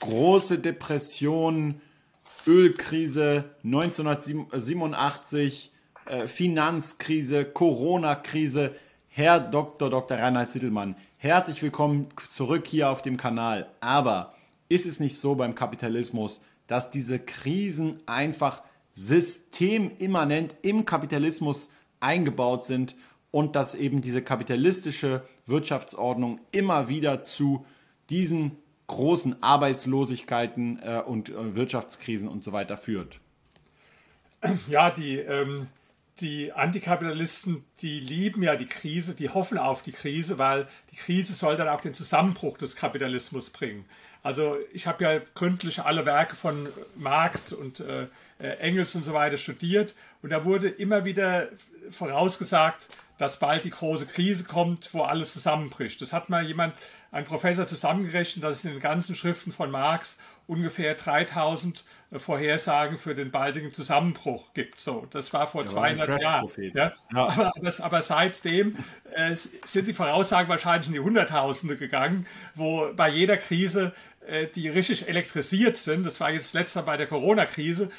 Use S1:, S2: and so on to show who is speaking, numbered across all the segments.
S1: große Depression, Ölkrise 1987, äh, Finanzkrise, Corona-Krise. Herr Dr. Dr. Reinhard Sittelmann, herzlich willkommen zurück hier auf dem Kanal. Aber ist es nicht so beim Kapitalismus, dass diese Krisen einfach systemimmanent im Kapitalismus eingebaut sind und dass eben diese kapitalistische Wirtschaftsordnung immer wieder zu diesen großen Arbeitslosigkeiten äh, und äh, Wirtschaftskrisen und so weiter führt.
S2: Ja, die, ähm, die Antikapitalisten, die lieben ja die Krise, die hoffen auf die Krise, weil die Krise soll dann auch den Zusammenbruch des Kapitalismus bringen. Also ich habe ja gründlich alle Werke von Marx und äh, Engels und so weiter studiert und da wurde immer wieder vorausgesagt, dass bald die große Krise kommt, wo alles zusammenbricht. Das hat mal jemand, ein Professor zusammengerechnet, dass es in den ganzen Schriften von Marx ungefähr 3000 äh, Vorhersagen für den baldigen Zusammenbruch gibt. So, das war vor ja, 200 Jahren. Ja? ja. Aber, aber, seitdem äh, sind die Voraussagen wahrscheinlich in die Hunderttausende gegangen, wo bei jeder Krise, äh, die richtig elektrisiert sind, das war jetzt letzter bei der Corona-Krise,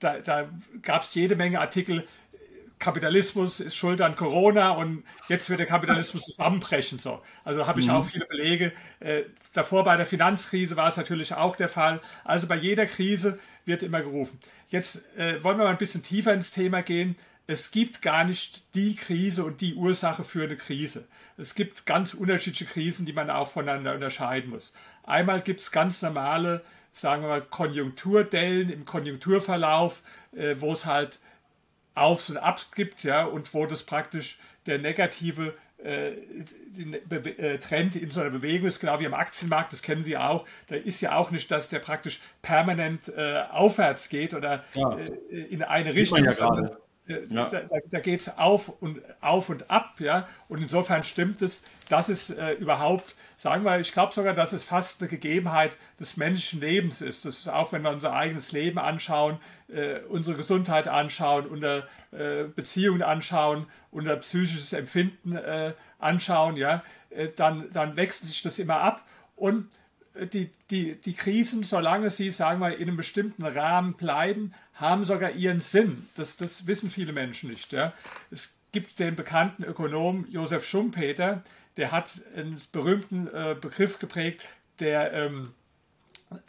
S2: da, da gab es jede Menge Artikel, Kapitalismus ist schuld an Corona und jetzt wird der Kapitalismus zusammenbrechen. So. Also habe ich mhm. auch viele Belege. Äh, davor bei der Finanzkrise war es natürlich auch der Fall. Also bei jeder Krise wird immer gerufen. Jetzt äh, wollen wir mal ein bisschen tiefer ins Thema gehen. Es gibt gar nicht die Krise und die Ursache für eine Krise. Es gibt ganz unterschiedliche Krisen, die man auch voneinander unterscheiden muss. Einmal gibt es ganz normale, sagen wir mal, Konjunkturdellen im Konjunkturverlauf, äh, wo es halt Aufs und Abs gibt, ja, und wo das praktisch der negative äh, äh, Trend in so einer Bewegung ist, genau wie am Aktienmarkt, das kennen Sie auch. Da ist ja auch nicht, dass der praktisch permanent äh, aufwärts geht oder ja. äh, in eine Richtung. Ja sondern, äh, ja. Da, da geht es auf und auf und ab, ja. Und insofern stimmt es, dass es äh, überhaupt sagen wir, ich glaube sogar, dass es fast eine Gegebenheit des menschlichen Lebens ist. Das ist auch, wenn wir unser eigenes Leben anschauen, äh, unsere Gesundheit anschauen, unser äh, Beziehungen anschauen, unser psychisches Empfinden äh, anschauen, ja, äh, dann, dann wechselt sich das immer ab. Und äh, die, die, die Krisen, solange sie, sagen wir, in einem bestimmten Rahmen bleiben, haben sogar ihren Sinn. Das, das wissen viele Menschen nicht. Ja. Es gibt den bekannten Ökonom Josef Schumpeter, der hat einen berühmten äh, Begriff geprägt der ähm,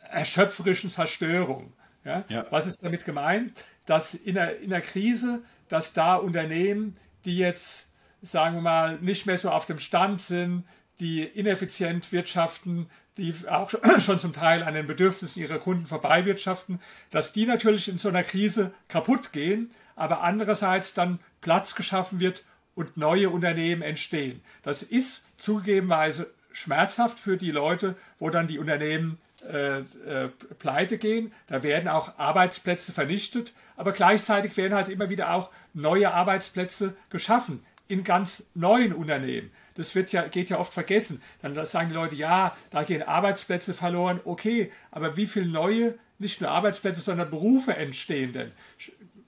S2: erschöpferischen Zerstörung. Ja? ja? Was ist damit gemeint? Dass in der, in der Krise, dass da Unternehmen, die jetzt, sagen wir mal, nicht mehr so auf dem Stand sind, die ineffizient wirtschaften, die auch schon zum Teil an den Bedürfnissen ihrer Kunden vorbeiwirtschaften, dass die natürlich in so einer Krise kaputt gehen, aber andererseits dann Platz geschaffen wird und neue Unternehmen entstehen. Das ist zugegebenweise schmerzhaft für die Leute, wo dann die Unternehmen äh, äh, pleite gehen. Da werden auch Arbeitsplätze vernichtet, aber gleichzeitig werden halt immer wieder auch neue Arbeitsplätze geschaffen in ganz neuen Unternehmen. Das wird ja, geht ja oft vergessen. Dann sagen die Leute, ja, da gehen Arbeitsplätze verloren. Okay, aber wie viele neue, nicht nur Arbeitsplätze, sondern Berufe entstehen denn?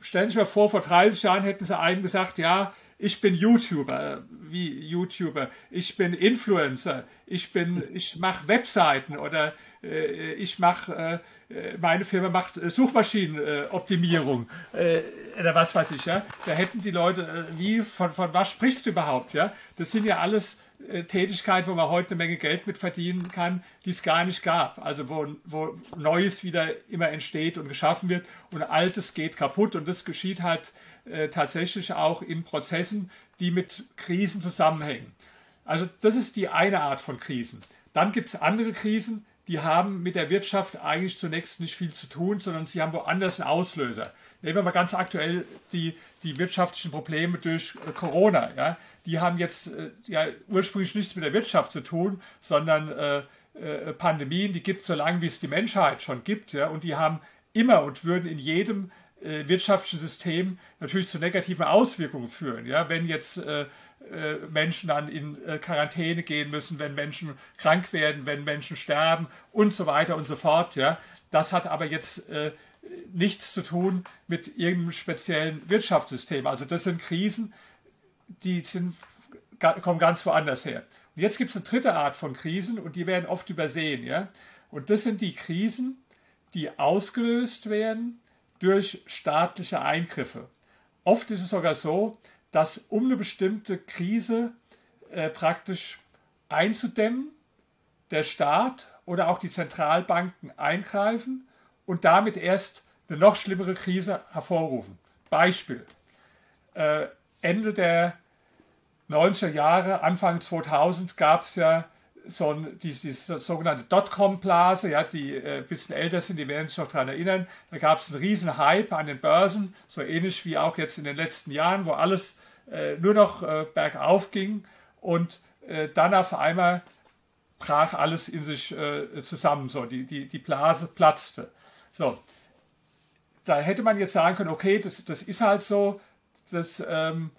S2: Stellen Sie sich mal vor, vor 30 Jahren hätten sie einen gesagt, ja, ich bin YouTuber, wie YouTuber, ich bin Influencer, ich bin, ich mache Webseiten oder äh, ich mache, äh, meine Firma macht Suchmaschinenoptimierung äh, oder was weiß ich, ja. Da hätten die Leute, äh, wie, von, von was sprichst du überhaupt, ja? Das sind ja alles äh, Tätigkeiten, wo man heute eine Menge Geld mit verdienen kann, die es gar nicht gab. Also wo, wo Neues wieder immer entsteht und geschaffen wird und Altes geht kaputt und das geschieht halt äh, tatsächlich auch in Prozessen, die mit Krisen zusammenhängen. Also das ist die eine Art von Krisen. Dann gibt es andere Krisen, die haben mit der Wirtschaft eigentlich zunächst nicht viel zu tun, sondern sie haben woanders einen Auslöser. Nehmen wir mal ganz aktuell die, die wirtschaftlichen Probleme durch äh, Corona. Ja? Die haben jetzt äh, ja, ursprünglich nichts mit der Wirtschaft zu tun, sondern äh, äh, Pandemien, die gibt es so lange, wie es die Menschheit schon gibt. Ja? Und die haben immer und würden in jedem äh, wirtschaftlichen System natürlich zu negativen Auswirkungen führen. Ja, wenn jetzt äh, Menschen dann in äh, Quarantäne gehen müssen, wenn Menschen krank werden, wenn Menschen sterben und so weiter und so fort. Ja, das hat aber jetzt äh, nichts zu tun mit irgendeinem speziellen Wirtschaftssystem. Also das sind Krisen, die sind, kommen ganz woanders her. Und jetzt gibt es eine dritte Art von Krisen und die werden oft übersehen. Ja? Und das sind die Krisen, die ausgelöst werden durch staatliche Eingriffe. Oft ist es sogar so, dass um eine bestimmte Krise äh, praktisch einzudämmen, der Staat oder auch die Zentralbanken eingreifen und damit erst eine noch schlimmere Krise hervorrufen. Beispiel. Äh, Ende der 90er Jahre, Anfang 2000 gab es ja so ein, diese, diese sogenannte Dotcom-Blase, ja, die äh, ein bisschen älter sind, die werden sich noch daran erinnern. Da gab es einen riesen Hype an den Börsen, so ähnlich wie auch jetzt in den letzten Jahren, wo alles nur noch äh, bergauf ging und äh, dann auf einmal brach alles in sich äh, zusammen, so die, die, die Blase platzte. So, da hätte man jetzt sagen können, okay, das, das ist halt so, das, ähm,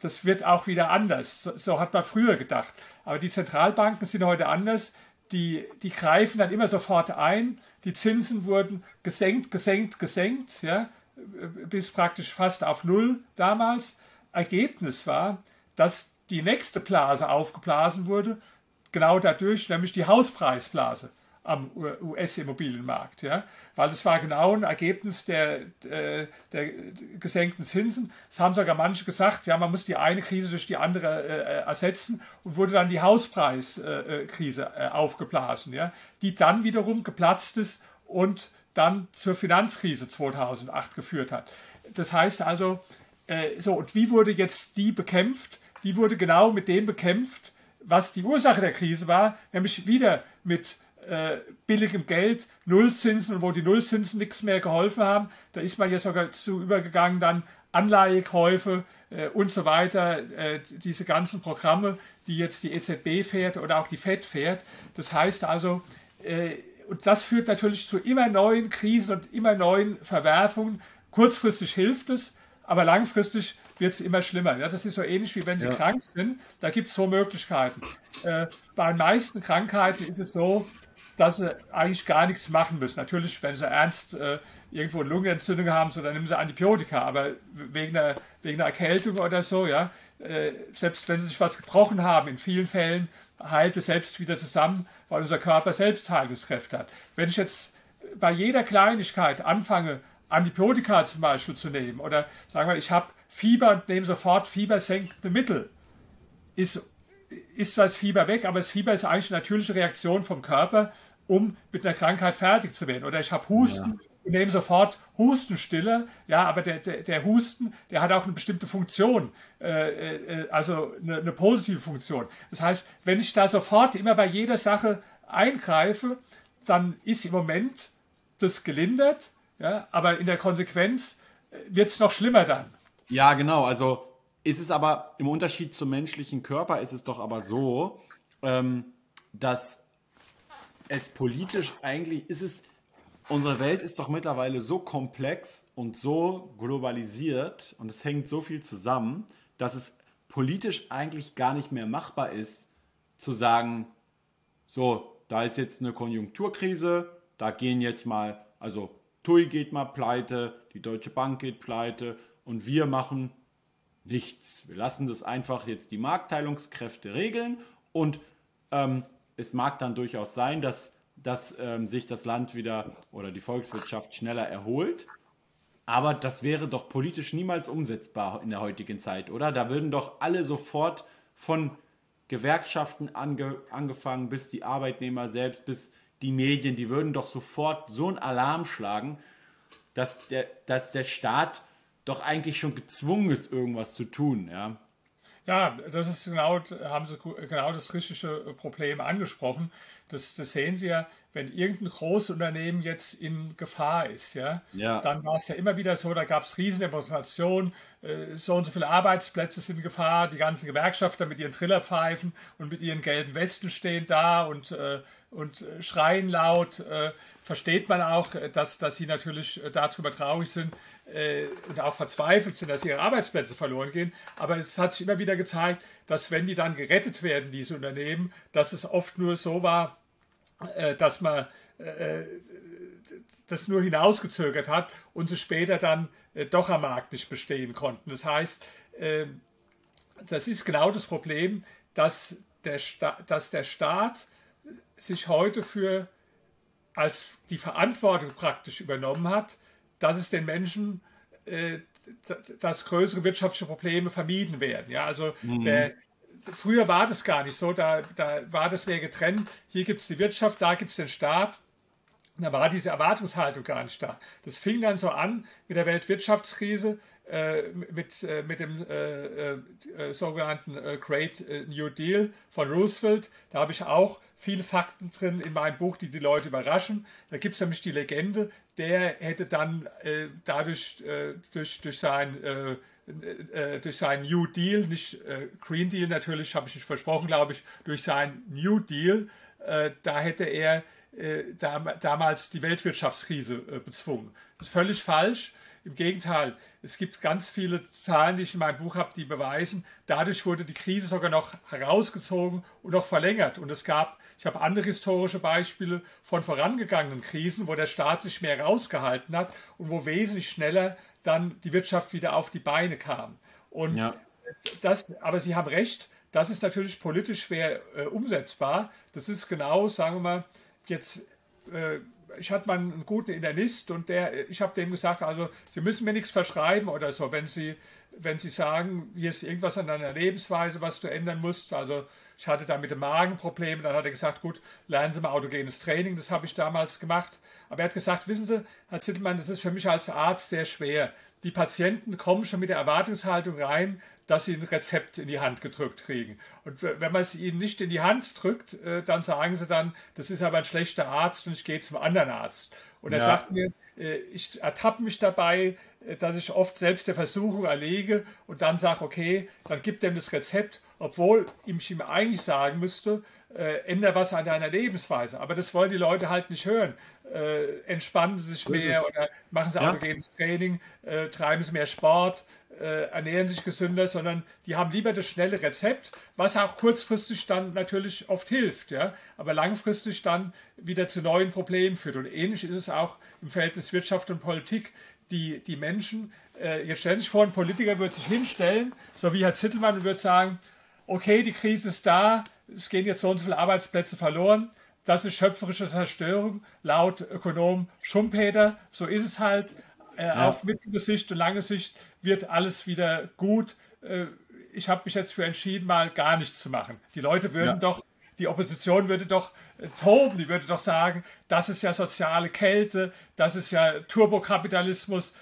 S2: das wird auch wieder anders. So, so, hat man früher gedacht. Aber die Zentralbanken sind heute anders. Die, die greifen dann immer sofort ein. Die Zinsen wurden gesenkt, gesenkt, gesenkt, ja, bis praktisch fast auf Null damals. Ergebnis war, dass die nächste Blase aufgeblasen wurde, genau dadurch, nämlich die Hauspreisblase am US-Immobilienmarkt, ja, weil das war genau ein Ergebnis der, der, der, gesenkten Zinsen. Es haben sogar manche gesagt, ja, man muss die eine Krise durch die andere äh, ersetzen und wurde dann die Hauspreiskrise äh, aufgeblasen, ja, die dann wiederum geplatzt ist und dann zur Finanzkrise 2008 geführt hat. Das heißt also, äh, so, und wie wurde jetzt die bekämpft? Die wurde genau mit dem bekämpft, was die Ursache der Krise war, nämlich wieder mit äh, billigem Geld, Nullzinsen wo die Nullzinsen nichts mehr geholfen haben, da ist man ja sogar zu übergegangen, dann Anleihekäufe äh, und so weiter, äh, diese ganzen Programme, die jetzt die EZB fährt oder auch die FED fährt. Das heißt also, äh, und das führt natürlich zu immer neuen Krisen und immer neuen Verwerfungen. Kurzfristig hilft es, aber langfristig wird es immer schlimmer. Ja, das ist so ähnlich wie wenn Sie ja. krank sind. Da gibt es zwei Möglichkeiten. Äh, bei den meisten Krankheiten ist es so, dass sie eigentlich gar nichts machen müssen. Natürlich, wenn sie ernst äh, irgendwo eine Lungenentzündung haben, so, dann nehmen sie Antibiotika, aber wegen einer, wegen einer Erkältung oder so, ja, äh, selbst wenn sie sich was gebrochen haben, in vielen Fällen heilt es selbst wieder zusammen, weil unser Körper selbst Heilungskräfte hat. Wenn ich jetzt bei jeder Kleinigkeit anfange, Antibiotika zum Beispiel zu nehmen oder sagen wir, ich habe Fieber und nehme sofort fiebersenkende Mittel. Ist, ist das Fieber weg, aber das Fieber ist eigentlich eine natürliche Reaktion vom Körper, um mit einer Krankheit fertig zu werden. Oder ich habe Husten ja. und nehme sofort Hustenstille. Ja, aber der, der, der, Husten, der hat auch eine bestimmte Funktion, äh, äh, also eine, eine positive Funktion. Das heißt, wenn ich da sofort immer bei jeder Sache eingreife, dann ist im Moment das gelindert, ja, aber in der Konsequenz äh, wird es noch schlimmer dann.
S1: Ja, genau. Also ist es aber im Unterschied zum menschlichen Körper ist es doch aber so, ähm, dass es politisch eigentlich ist es unsere Welt ist doch mittlerweile so komplex und so globalisiert und es hängt so viel zusammen, dass es politisch eigentlich gar nicht mehr machbar ist, zu sagen, so, da ist jetzt eine Konjunkturkrise, da gehen jetzt mal, also TUI geht mal pleite, die Deutsche Bank geht pleite und wir machen nichts. Wir lassen das einfach jetzt die Marktteilungskräfte regeln und ähm, es mag dann durchaus sein, dass, dass ähm, sich das Land wieder oder die Volkswirtschaft schneller erholt. Aber das wäre doch politisch niemals umsetzbar in der heutigen Zeit, oder? Da würden doch alle sofort von Gewerkschaften ange, angefangen bis die Arbeitnehmer selbst, bis die Medien, die würden doch sofort so einen Alarm schlagen, dass der, dass der Staat doch eigentlich schon gezwungen ist, irgendwas zu tun, ja.
S2: Ja, das ist genau, haben Sie genau das richtige Problem angesprochen. Das, das sehen Sie ja, wenn irgendein Großunternehmen jetzt in Gefahr ist, ja, ja. dann war es ja immer wieder so, da gab es Riesendemonstrationen, äh, so und so viele Arbeitsplätze sind in Gefahr, die ganzen Gewerkschafter mit ihren Trillerpfeifen und mit ihren gelben Westen stehen da und, äh, und schreien laut. Äh, versteht man auch, dass, dass sie natürlich darüber traurig sind, äh, und auch verzweifelt sind, dass ihre Arbeitsplätze verloren gehen. Aber es hat sich immer wieder gezeigt, dass wenn die dann gerettet werden, diese Unternehmen, dass es oft nur so war, äh, dass man äh, das nur hinausgezögert hat und sie später dann äh, doch am Markt nicht bestehen konnten. Das heißt, äh, das ist genau das Problem, dass der, Sta dass der Staat sich heute für als die Verantwortung praktisch übernommen hat, dass es den Menschen, äh, dass größere wirtschaftliche Probleme vermieden werden. Ja, also mhm. der, früher war das gar nicht so, da, da war das mehr getrennt. Hier gibt es die Wirtschaft, da gibt es den Staat. Da war diese Erwartungshaltung gar nicht da. Das fing dann so an mit der Weltwirtschaftskrise, mit, äh, mit dem äh, äh sogenannten äh, Great New Deal von Roosevelt. Da habe ich auch viele Fakten drin in meinem Buch, die die Leute überraschen. Da gibt es nämlich die Legende, der hätte dann dadurch durch, durch sein durch seinen New Deal, nicht Green Deal natürlich, habe ich nicht versprochen, glaube ich, durch seinen New Deal, da hätte er damals die Weltwirtschaftskrise bezwungen. Das ist völlig falsch. Im Gegenteil, es gibt ganz viele Zahlen, die ich in meinem Buch habe, die beweisen, dadurch wurde die Krise sogar noch herausgezogen und noch verlängert. Und es gab, ich habe andere historische Beispiele von vorangegangenen Krisen, wo der Staat sich mehr rausgehalten hat und wo wesentlich schneller dann die Wirtschaft wieder auf die Beine kam. Und ja. das, aber Sie haben recht, das ist natürlich politisch schwer äh, umsetzbar. Das ist genau, sagen wir mal, jetzt äh, ich hatte mal einen guten Internist und der, ich habe dem gesagt, also Sie müssen mir nichts verschreiben oder so, wenn Sie, wenn Sie sagen, hier ist irgendwas an deiner Lebensweise, was du ändern musst. Also ich hatte da mit dem Magen Probleme, dann hat er gesagt, gut, lernen Sie mal autogenes Training, das habe ich damals gemacht. Aber er hat gesagt, wissen Sie, Herr Zittelmann, das ist für mich als Arzt sehr schwer. Die Patienten kommen schon mit der Erwartungshaltung rein, dass sie ein Rezept in die Hand gedrückt kriegen. Und wenn man es ihnen nicht in die Hand drückt, äh, dann sagen sie dann, das ist aber ein schlechter Arzt und ich gehe zum anderen Arzt. Und er ja. sagt mir, äh, ich ertappe mich dabei, äh, dass ich oft selbst der Versuchung erlege und dann sage, okay, dann gibt er ihm das Rezept, obwohl ich ihm eigentlich sagen müsste, äh, ändere was an deiner Lebensweise. Aber das wollen die Leute halt nicht hören. Äh, entspannen sie sich mehr oder machen sie ja. autogenes Training, äh, treiben sie mehr Sport, äh, ernähren sich gesünder, sondern die haben lieber das schnelle Rezept, was auch kurzfristig dann natürlich oft hilft, ja, aber langfristig dann wieder zu neuen Problemen führt. Und ähnlich ist es auch im Verhältnis Wirtschaft und Politik. Die, die Menschen, äh, jetzt stellen sich vor, ein Politiker würde sich hinstellen, so wie Herr Zittelmann, und würde sagen, okay, die Krise ist da, es gehen jetzt so und so viele Arbeitsplätze verloren, das ist schöpferische Zerstörung, laut Ökonom Schumpeter, so ist es halt. Äh, ja. Auf mittlere Sicht und lange Sicht wird alles wieder gut. Äh, ich habe mich jetzt für entschieden, mal gar nichts zu machen. Die Leute würden ja. doch, die Opposition würde doch äh, toben, die würde doch sagen, das ist ja soziale Kälte, das ist ja Turbokapitalismus,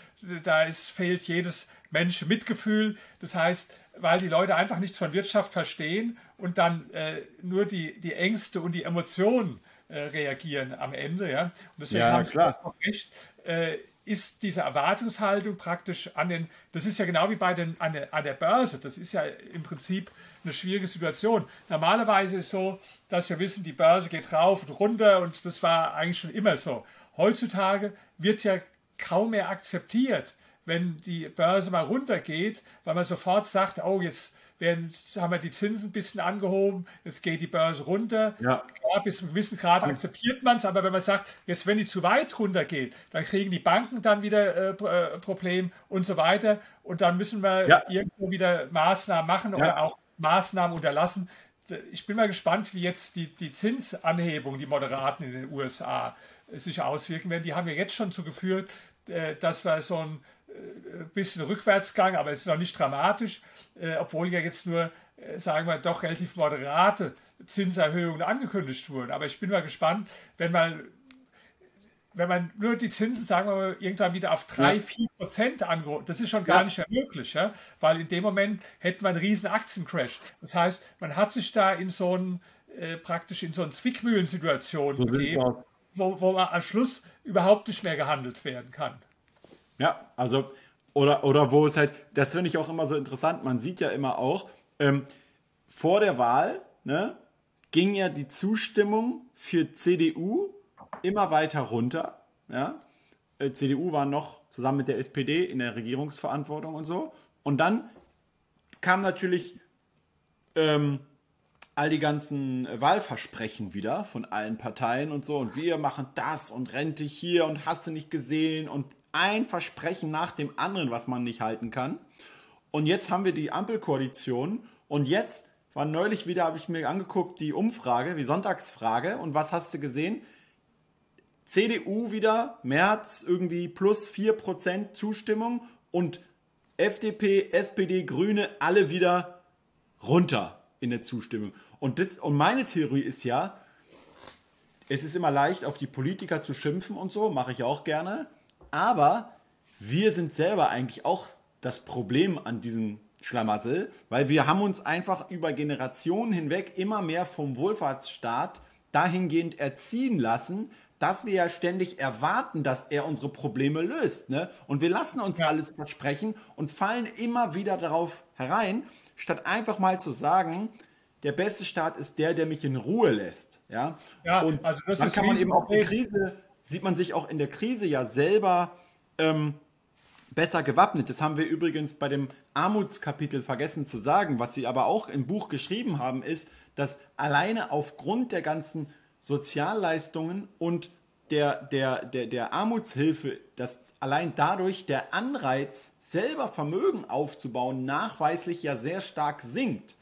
S2: da ist, fehlt jedes Mensch Mitgefühl. Das heißt, weil die Leute einfach nichts von Wirtschaft verstehen und dann äh, nur die, die Ängste und die Emotionen äh, reagieren am Ende. Ja? Und deswegen ja, habe ich auch recht. Äh, ist diese Erwartungshaltung praktisch an den, das ist ja genau wie bei den, an, der, an der Börse, das ist ja im Prinzip eine schwierige Situation. Normalerweise ist es so, dass wir wissen, die Börse geht rauf und runter und das war eigentlich schon immer so. Heutzutage wird ja kaum mehr akzeptiert, wenn die Börse mal runtergeht, weil man sofort sagt, oh, jetzt werden, haben wir die Zinsen ein bisschen angehoben, jetzt geht die Börse runter. Ja. Klar, bis zu einem gewissen Grad akzeptiert man es, aber wenn man sagt, jetzt wenn die zu weit runtergeht, dann kriegen die Banken dann wieder äh, äh Problem und so weiter. Und dann müssen wir ja. irgendwo wieder Maßnahmen machen ja. oder auch Maßnahmen unterlassen. Ich bin mal gespannt, wie jetzt die, die Zinsanhebung, die Moderaten in den USA äh, sich auswirken werden. Die haben ja jetzt schon zu geführt, äh, dass wir so ein bisschen Rückwärtsgang, aber es ist noch nicht dramatisch, äh, obwohl ja jetzt nur, äh, sagen wir, doch relativ moderate Zinserhöhungen angekündigt wurden. Aber ich bin mal gespannt, wenn man, wenn man nur die Zinsen, sagen wir mal, irgendwann wieder auf 3, ja. 4 Prozent angeholt, das ist schon gar ja. nicht mehr möglich, ja? weil in dem Moment hätten wir einen riesen Aktiencrash. Das heißt, man hat sich da in so einen, äh, praktisch in so eine Zwickmühlensituation so begeben, wo, wo man am Schluss überhaupt nicht mehr gehandelt werden kann.
S1: Ja, also, oder, oder wo es halt, das finde ich auch immer so interessant, man sieht ja immer auch, ähm, vor der Wahl ne, ging ja die Zustimmung für CDU immer weiter runter. Ja? Äh, CDU war noch zusammen mit der SPD in der Regierungsverantwortung und so. Und dann kam natürlich ähm, all die ganzen Wahlversprechen wieder von allen Parteien und so. Und wir machen das und Rente hier und hast du nicht gesehen und ein Versprechen nach dem anderen, was man nicht halten kann. Und jetzt haben wir die Ampelkoalition und jetzt war neulich wieder, habe ich mir angeguckt, die Umfrage, die Sonntagsfrage und was hast du gesehen? CDU wieder, März irgendwie plus 4% Zustimmung und FDP, SPD, Grüne alle wieder runter in der Zustimmung. Und, das, und meine Theorie ist ja, es ist immer leicht, auf die Politiker zu schimpfen und so, mache ich auch gerne. Aber wir sind selber eigentlich auch das Problem an diesem Schlamassel, weil wir haben uns einfach über Generationen hinweg immer mehr vom Wohlfahrtsstaat dahingehend erziehen lassen, dass wir ja ständig erwarten, dass er unsere Probleme löst. Ne? Und wir lassen uns ja. alles versprechen und fallen immer wieder darauf herein, statt einfach mal zu sagen, der beste Staat ist der, der mich in Ruhe lässt. Ja, ja und also das dann kann man eben auch die Krise, sieht man sich auch in der Krise ja selber ähm, besser gewappnet. Das haben wir übrigens bei dem Armutskapitel vergessen zu sagen. Was sie aber auch im Buch geschrieben haben, ist, dass alleine aufgrund der ganzen Sozialleistungen und der, der, der, der Armutshilfe, dass allein dadurch der Anreiz, selber Vermögen aufzubauen, nachweislich ja sehr stark sinkt.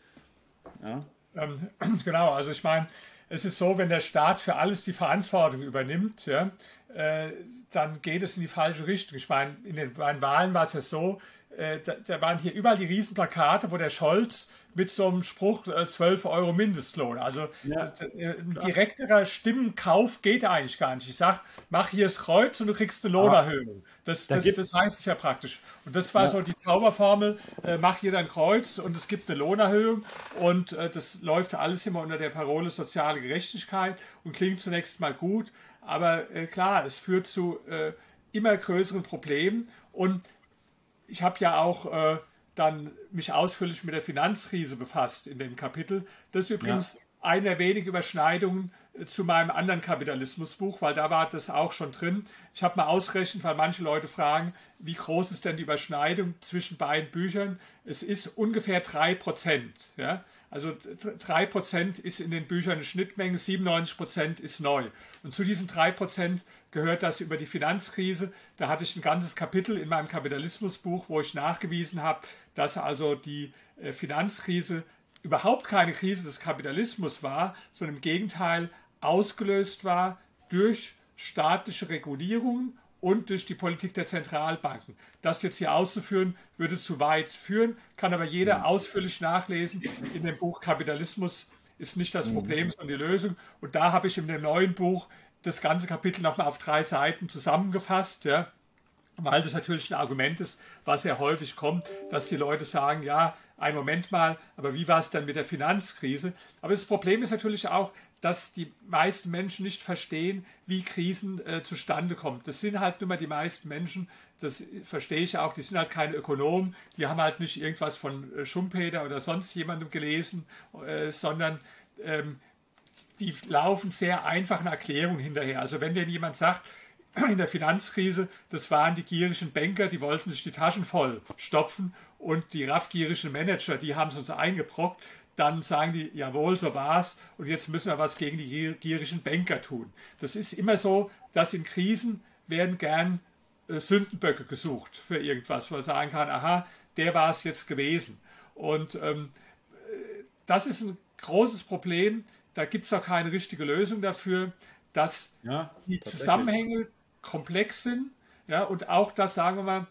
S2: Ja? Ähm, genau, also ich meine, es ist so, wenn der Staat für alles die Verantwortung übernimmt, ja, äh, dann geht es in die falsche Richtung. Ich meine, in den Wahlen war es ja so, äh, da, da, waren hier überall die Riesenplakate, wo der Scholz mit so einem Spruch äh, 12 Euro Mindestlohn. Also ja, äh, ein direkterer Stimmenkauf geht eigentlich gar nicht. Ich sage, mach hier das Kreuz und du kriegst eine Lohnerhöhung. Das, das, das heißt es ja praktisch. Und das war ja. so die Zauberformel, äh, mach hier dein Kreuz und es gibt eine Lohnerhöhung. Und äh, das läuft alles immer unter der Parole soziale Gerechtigkeit und klingt zunächst mal gut. Aber äh, klar, es führt zu immer größeren Problemen. Und ich habe ja auch äh, dann mich ausführlich mit der Finanzkrise befasst in dem Kapitel. Das ist übrigens ja. eine der wenigen Überschneidungen äh, zu meinem anderen Kapitalismusbuch, weil da war das auch schon drin. Ich habe mal ausgerechnet, weil manche Leute fragen, wie groß ist denn die Überschneidung zwischen beiden Büchern? Es ist ungefähr drei Prozent. Ja? Also 3% ist in den Büchern eine Schnittmenge, 97% ist neu. Und zu diesen 3% gehört das über die Finanzkrise. Da hatte ich ein ganzes Kapitel in meinem Kapitalismusbuch, wo ich nachgewiesen habe, dass also die äh, Finanzkrise überhaupt keine Krise des Kapitalismus war, sondern im Gegenteil ausgelöst war durch staatliche Regulierungen und durch die Politik der Zentralbanken. Das jetzt hier auszuführen, würde zu weit führen, kann aber jeder mhm. ausführlich nachlesen in dem Buch Kapitalismus ist nicht das mhm. Problem, sondern die Lösung. Und da habe ich in dem neuen Buch das ganze Kapitel nochmal auf drei Seiten zusammengefasst. Ja weil das natürlich ein Argument ist, was sehr häufig kommt, dass die Leute sagen, ja, ein Moment mal, aber wie war es dann mit der Finanzkrise? Aber das Problem ist natürlich auch, dass die meisten Menschen nicht verstehen, wie Krisen äh, zustande kommen. Das sind halt nur mal die meisten Menschen, das verstehe ich auch, die sind halt keine Ökonomen, die haben halt nicht irgendwas von äh, Schumpeter oder sonst jemandem gelesen, äh, sondern ähm, die laufen sehr einfachen Erklärungen hinterher. Also wenn denn jemand sagt, in der Finanzkrise, das waren die gierigen Banker, die wollten sich die Taschen voll stopfen und die raffgierigen Manager, die haben es uns eingebrockt. Dann sagen die, jawohl, so war's und jetzt müssen wir was gegen die gierigen Banker tun. Das ist immer so, dass in Krisen werden gern äh, Sündenböcke gesucht für irgendwas, wo man sagen kann, aha, der war es jetzt gewesen. Und ähm, das ist ein großes Problem. Da gibt es auch keine richtige Lösung dafür, dass ja, die Zusammenhänge komplex sind. Ja, und auch das, sagen wir mal,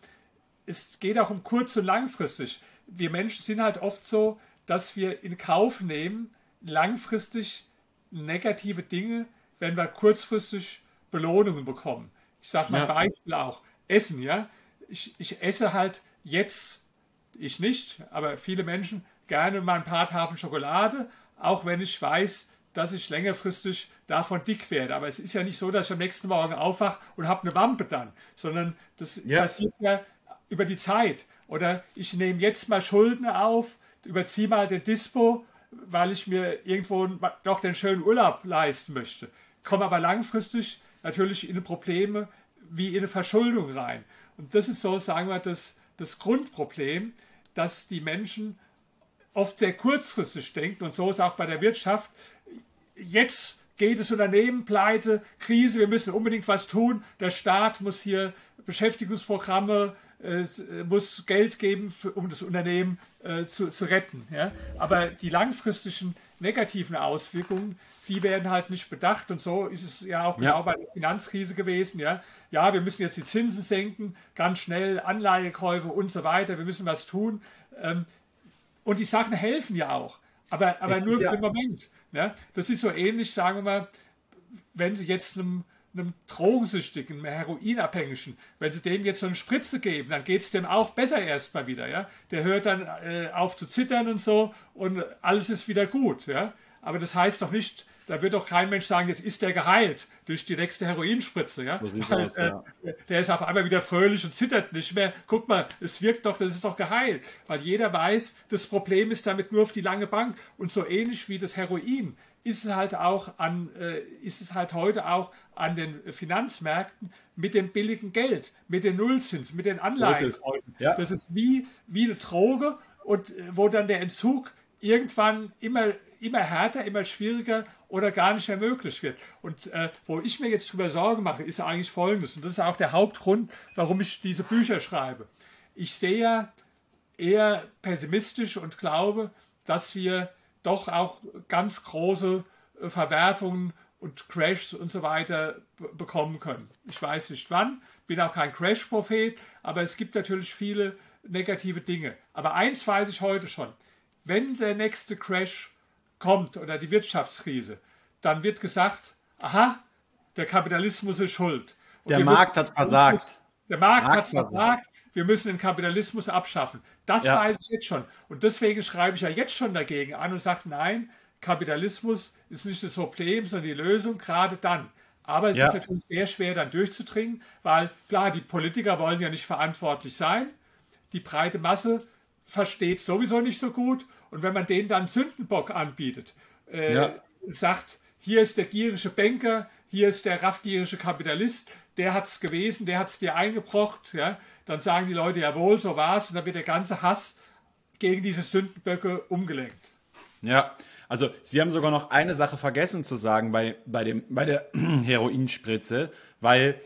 S2: es geht auch um kurz- und langfristig. Wir Menschen sind halt oft so, dass wir in Kauf nehmen, langfristig negative Dinge, wenn wir kurzfristig Belohnungen bekommen. Ich sage mal ja. Beispiel auch. Essen, ja. Ich, ich esse halt jetzt, ich nicht, aber viele Menschen gerne mal ein paar Tafeln Schokolade, auch wenn ich weiß, dass ich längerfristig davon dick werde. Aber es ist ja nicht so, dass ich am nächsten Morgen aufwache und habe eine Wampe dann, sondern das ja. passiert ja über die Zeit. Oder ich nehme jetzt mal Schulden auf, überziehe mal den Dispo, weil ich mir irgendwo doch den schönen Urlaub leisten möchte. Komme aber langfristig natürlich in Probleme wie in eine Verschuldung rein. Und das ist so, sagen wir, das, das Grundproblem, dass die Menschen oft sehr kurzfristig denken und so ist auch bei der Wirtschaft jetzt geht das Unternehmen pleite, Krise, wir müssen unbedingt was tun. Der Staat muss hier Beschäftigungsprogramme, äh, muss Geld geben, für, um das Unternehmen äh, zu, zu retten. Ja? Aber die langfristigen negativen Auswirkungen, die werden halt nicht bedacht. Und so ist es ja auch genau ja. bei der Finanzkrise gewesen. Ja? ja, wir müssen jetzt die Zinsen senken, ganz schnell Anleihekäufe und so weiter. Wir müssen was tun. Ähm, und die Sachen helfen ja auch. Aber, aber nur ja. für den Moment. Ja? Das ist so ähnlich, sagen wir mal, wenn Sie jetzt einem, einem Drogensüchtigen, einem Heroinabhängigen, wenn Sie dem jetzt so eine Spritze geben, dann geht es dem auch besser erstmal wieder. Ja? Der hört dann äh, auf zu zittern und so und alles ist wieder gut. Ja? Aber das heißt doch nicht, da wird doch kein Mensch sagen, jetzt ist der geheilt durch die nächste Heroinspritze. Ja? Weil, aus, ja. Äh, der ist auf einmal wieder fröhlich und zittert nicht mehr. Guck mal, es wirkt doch, das ist doch geheilt. Weil jeder weiß, das Problem ist damit nur auf die lange Bank. Und so ähnlich wie das Heroin ist es halt auch an, äh, ist es halt heute auch an den Finanzmärkten mit dem billigen Geld, mit den Nullzins, mit den Anleihen. Das ist, ja. das ist wie, wie eine Droge und äh, wo dann der Entzug irgendwann immer immer härter, immer schwieriger oder gar nicht mehr möglich wird. Und äh, wo ich mir jetzt darüber Sorgen mache, ist eigentlich Folgendes. Und das ist auch der Hauptgrund, warum ich diese Bücher schreibe. Ich sehe ja eher pessimistisch und glaube, dass wir doch auch ganz große äh, Verwerfungen und Crashs und so weiter bekommen können. Ich weiß nicht wann, bin auch kein Crash-Prophet, aber es gibt natürlich viele negative Dinge. Aber eins weiß ich heute schon. Wenn der nächste Crash kommt oder die Wirtschaftskrise, dann wird gesagt, aha, der Kapitalismus ist schuld.
S1: Und der Markt hat versagt.
S2: Der Markt, Markt hat versagt. versagt. Wir müssen den Kapitalismus abschaffen. Das ja. weiß ich jetzt schon. Und deswegen schreibe ich ja jetzt schon dagegen an und sage, nein, Kapitalismus ist nicht das Problem, sondern die Lösung, gerade dann. Aber es ja. ist natürlich sehr schwer, dann durchzudringen, weil klar, die Politiker wollen ja nicht verantwortlich sein. Die breite Masse versteht sowieso nicht so gut und wenn man denen dann Sündenbock anbietet, äh, ja. sagt, hier ist der gierige Banker, hier ist der raffgierige Kapitalist, der hat es gewesen, der hat es dir eingebrocht, ja, dann sagen die Leute, jawohl, so war es, und dann wird der ganze Hass gegen diese Sündenböcke umgelenkt.
S1: Ja, also Sie haben sogar noch eine Sache vergessen zu sagen bei, bei, dem, bei der Heroinspritze, weil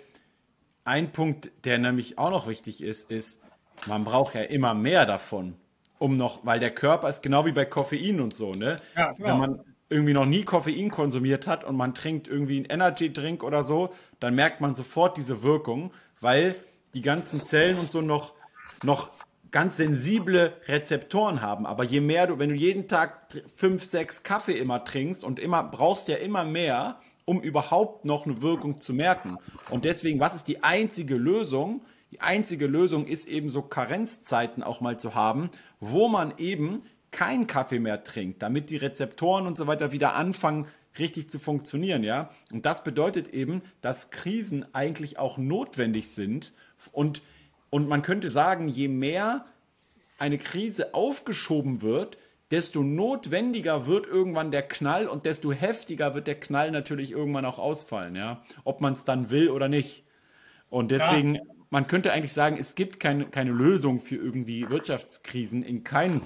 S1: ein Punkt, der nämlich auch noch wichtig ist, ist, man braucht ja immer mehr davon um noch, weil der Körper ist genau wie bei Koffein und so, ne? Ja, genau. Wenn man irgendwie noch nie Koffein konsumiert hat und man trinkt irgendwie einen Energy Drink oder so, dann merkt man sofort diese Wirkung, weil die ganzen Zellen und so noch, noch ganz sensible Rezeptoren haben. Aber je mehr du, wenn du jeden Tag fünf, sechs Kaffee immer trinkst und immer brauchst ja immer mehr, um überhaupt noch eine Wirkung zu merken. Und deswegen, was ist die einzige Lösung? Die einzige Lösung ist eben so Karenzzeiten auch mal zu haben, wo man eben keinen Kaffee mehr trinkt, damit die Rezeptoren und so weiter wieder anfangen, richtig zu funktionieren, ja. Und das bedeutet eben, dass Krisen eigentlich auch notwendig sind und, und man könnte sagen, je mehr eine Krise aufgeschoben wird, desto notwendiger wird irgendwann der Knall und desto heftiger wird der Knall natürlich irgendwann auch ausfallen, ja. Ob man es dann will oder nicht. Und deswegen ja man könnte eigentlich sagen, es gibt keine, keine Lösung für irgendwie Wirtschaftskrisen in keinem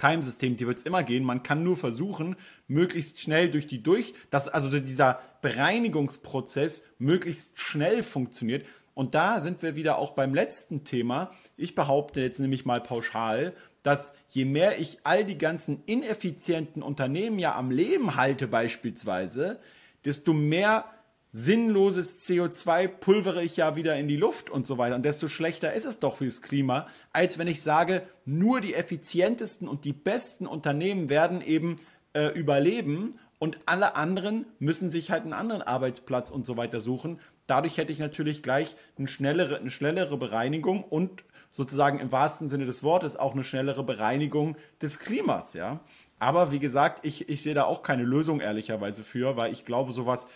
S1: Timesystem, die wird es immer gehen. Man kann nur versuchen, möglichst schnell durch die durch, dass also dieser Bereinigungsprozess möglichst schnell funktioniert. Und da sind wir wieder auch beim letzten Thema. Ich behaupte jetzt nämlich mal pauschal, dass je mehr ich all die ganzen ineffizienten Unternehmen ja am Leben halte beispielsweise, desto mehr sinnloses CO2 pulvere ich ja wieder in die Luft und so weiter. Und desto schlechter ist es doch fürs Klima, als wenn ich sage, nur die effizientesten und die besten Unternehmen werden eben äh, überleben und alle anderen müssen sich halt einen anderen Arbeitsplatz und so weiter suchen. Dadurch hätte ich natürlich gleich eine schnellere, eine schnellere Bereinigung und sozusagen im wahrsten Sinne des Wortes auch eine schnellere Bereinigung des Klimas, ja. Aber wie gesagt, ich, ich sehe da auch keine Lösung ehrlicherweise für, weil ich glaube, sowas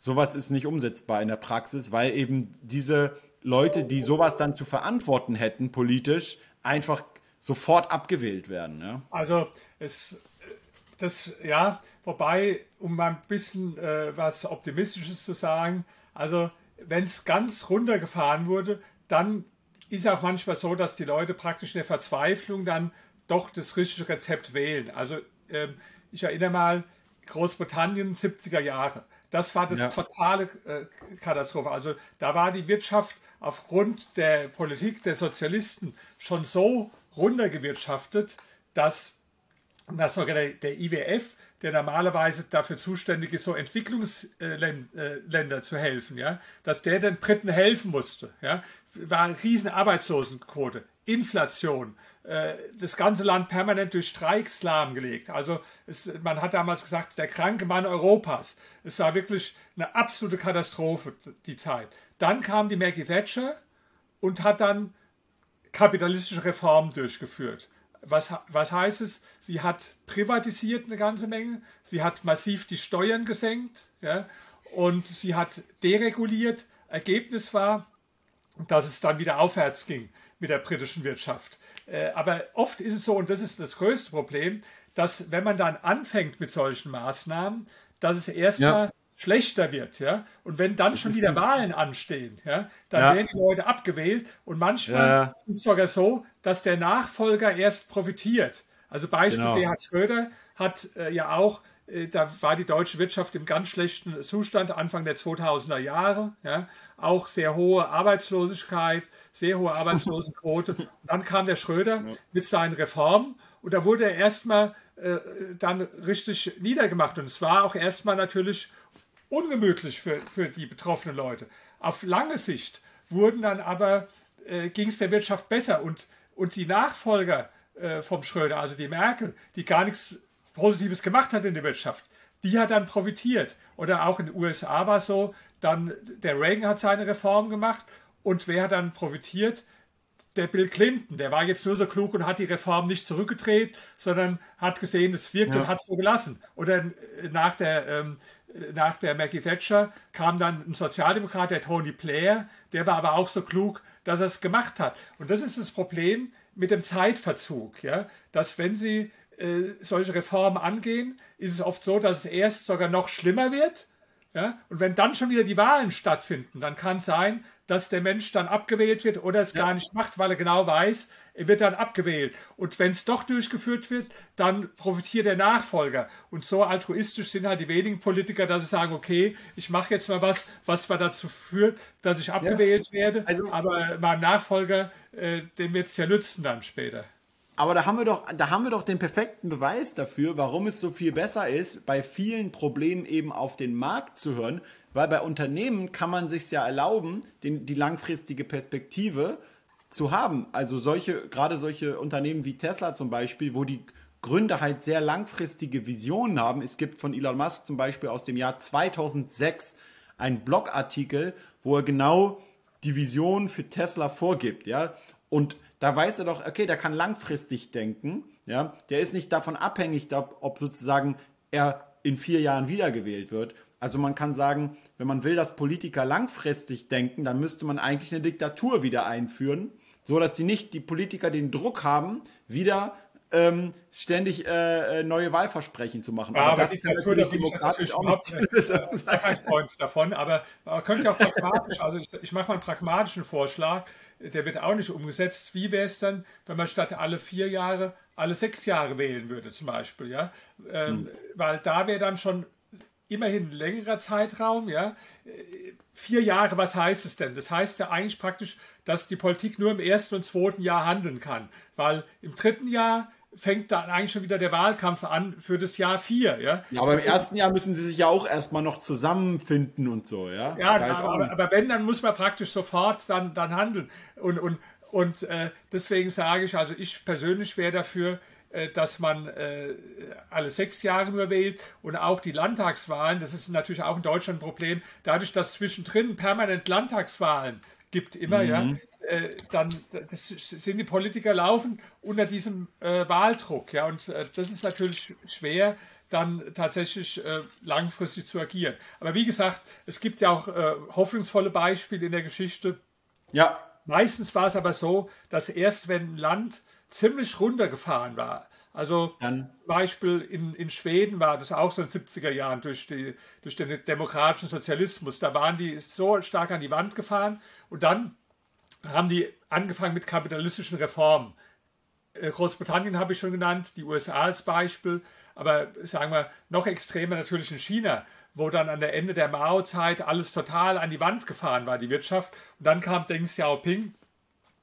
S1: sowas ist nicht umsetzbar in der Praxis, weil eben diese Leute, die sowas dann zu verantworten hätten politisch, einfach sofort abgewählt werden. Ja?
S2: Also es, das, ja, wobei, um mal ein bisschen äh, was Optimistisches zu sagen, also wenn es ganz runtergefahren wurde, dann ist auch manchmal so, dass die Leute praktisch in der Verzweiflung dann doch das richtige Rezept wählen. Also ähm, ich erinnere mal, Großbritannien 70er Jahre. Das war das ja. totale äh, Katastrophe. Also da war die Wirtschaft aufgrund der Politik der Sozialisten schon so runtergewirtschaftet, dass, dass sogar der, der IWF der normalerweise dafür zuständig ist, so Entwicklungsländer äh, zu helfen, ja, dass der den Briten helfen musste. Ja, war eine riesen Arbeitslosenquote, Inflation, äh, das ganze Land permanent durch Streiks lahmgelegt. Also es, man hat damals gesagt, der kranke Mann Europas. Es war wirklich eine absolute Katastrophe, die Zeit. Dann kam die Maggie Thatcher und hat dann kapitalistische Reformen durchgeführt. Was, was heißt es? Sie hat privatisiert eine ganze Menge, sie hat massiv die Steuern gesenkt ja, und sie hat dereguliert. Ergebnis war, dass es dann wieder aufwärts ging mit der britischen Wirtschaft. Äh, aber oft ist es so, und das ist das größte Problem, dass wenn man dann anfängt mit solchen Maßnahmen, dass es erstmal ja. Schlechter wird, ja. Und wenn dann das schon wieder Wahlen anstehen, ja, dann ja. werden die Leute abgewählt und manchmal ja. ist es sogar so, dass der Nachfolger erst profitiert. Also Beispiel genau. Gerhard Schröder hat äh, ja auch äh, da war die deutsche Wirtschaft im ganz schlechten Zustand Anfang der 2000er Jahre. Ja, auch sehr hohe Arbeitslosigkeit, sehr hohe Arbeitslosenquote. Und dann kam der Schröder mit seinen Reformen und da wurde er erstmal äh, dann richtig niedergemacht. Und es war auch erstmal natürlich ungemütlich für, für die betroffenen Leute. Auf lange Sicht wurden dann aber, äh, ging es der Wirtschaft besser und, und die Nachfolger äh, vom Schröder, also die Merkel, die gar nichts Positives gemacht hat in der Wirtschaft, die hat dann profitiert. Oder auch in den USA war es so, dann der Reagan hat seine Reform gemacht und wer hat dann profitiert? Der Bill Clinton, der war jetzt nur so klug und hat die Reform nicht zurückgedreht, sondern hat gesehen, es wirkt ja. und hat es so gelassen. Oder äh, nach der, ähm, nach der Maggie Thatcher kam dann ein Sozialdemokrat, der Tony Blair, der war aber auch so klug, dass er es gemacht hat. Und das ist das Problem mit dem Zeitverzug, ja, dass wenn Sie äh, solche Reformen angehen, ist es oft so, dass es erst sogar noch schlimmer wird. Ja? Und wenn dann schon wieder die Wahlen stattfinden, dann kann es sein, dass der Mensch dann abgewählt wird oder es ja. gar nicht macht, weil er genau weiß, er wird dann abgewählt. Und wenn es doch durchgeführt wird, dann profitiert der Nachfolger. Und so altruistisch sind halt die wenigen Politiker, dass sie sagen, okay, ich mache jetzt mal was, was zwar dazu führt, dass ich abgewählt ja. werde, also, aber meinem Nachfolger, äh, dem wird es ja nützen dann später.
S1: Aber da haben wir doch, da haben wir doch den perfekten Beweis dafür, warum es so viel besser ist, bei vielen Problemen eben auf den Markt zu hören, weil bei Unternehmen kann man sich ja erlauben, den, die langfristige Perspektive zu haben. Also solche, gerade solche Unternehmen wie Tesla zum Beispiel, wo die Gründer halt sehr langfristige Visionen haben. Es gibt von Elon Musk zum Beispiel aus dem Jahr 2006 einen Blogartikel, wo er genau die Vision für Tesla vorgibt, ja. Und da weiß er doch, okay, der kann langfristig denken, ja, der ist nicht davon abhängig, ob sozusagen er in vier Jahren wiedergewählt wird. Also man kann sagen, wenn man will, dass Politiker langfristig denken, dann müsste man eigentlich eine Diktatur wieder einführen, so dass die nicht die Politiker den Druck haben, wieder ähm, ständig äh, äh neue Wahlversprechen zu machen.
S2: Ja, aber, aber das Diktatur, da demokratisch auch nicht. Ich kein Freund davon, aber man könnte auch pragmatisch, also ich, ich mache mal einen pragmatischen Vorschlag der wird auch nicht umgesetzt. Wie wäre es dann, wenn man statt alle vier Jahre alle sechs Jahre wählen würde, zum Beispiel, ja? Ähm, mhm. Weil da wäre dann schon immerhin ein längerer Zeitraum, ja. Vier Jahre, was heißt es denn? Das heißt ja eigentlich praktisch, dass die Politik nur im ersten und zweiten Jahr handeln kann. Weil im dritten Jahr fängt dann eigentlich schon wieder der Wahlkampf an für das Jahr 4. Ja?
S1: ja aber im ersten Jahr müssen sie sich ja auch erstmal noch zusammenfinden und so. Ja,
S2: ja aber, aber, wenn, dann muss man praktisch sofort dann, dann handeln. Und, und, und äh, deswegen sage ich, also ich persönlich wäre dafür, dass man äh, alle sechs Jahre nur wählt und auch die Landtagswahlen, das ist natürlich auch in Deutschland ein Problem, dadurch, dass zwischendrin permanent Landtagswahlen gibt immer, mhm. ja, äh, dann sind die Politiker laufen unter diesem äh, Wahldruck, ja, und äh, das ist natürlich schwer, dann tatsächlich äh, langfristig zu agieren. Aber wie gesagt, es gibt ja auch äh, hoffnungsvolle Beispiele in der Geschichte. Ja. Meistens war es aber so, dass erst wenn ein Land ziemlich runtergefahren war, also Dann. Beispiel in, in Schweden war das auch so in den 70er Jahren durch, die, durch den demokratischen Sozialismus. Da waren die so stark an die Wand gefahren und dann haben die angefangen mit kapitalistischen Reformen. Äh, Großbritannien habe ich schon genannt, die USA als Beispiel, aber sagen wir noch extremer natürlich in China, wo dann an der Ende der Mao-Zeit alles total an die Wand gefahren war, die Wirtschaft. Und dann kam Deng Xiaoping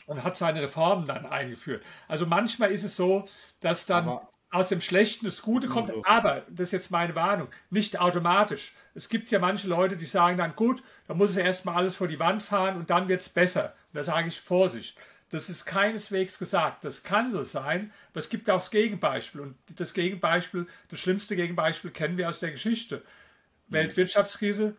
S2: und hat seine Reformen dann eingeführt. Also manchmal ist es so, dass dann aber aus dem Schlechten das Gute kommt, aber, das ist jetzt meine Warnung, nicht automatisch. Es gibt ja manche Leute, die sagen dann, gut, da muss es erstmal alles vor die Wand fahren und dann wird es besser. Und da sage ich Vorsicht. Das ist keineswegs gesagt. Das kann so sein, aber es gibt auch das Gegenbeispiel. Und das Gegenbeispiel, das schlimmste Gegenbeispiel kennen wir aus der Geschichte. Mhm. Weltwirtschaftskrise,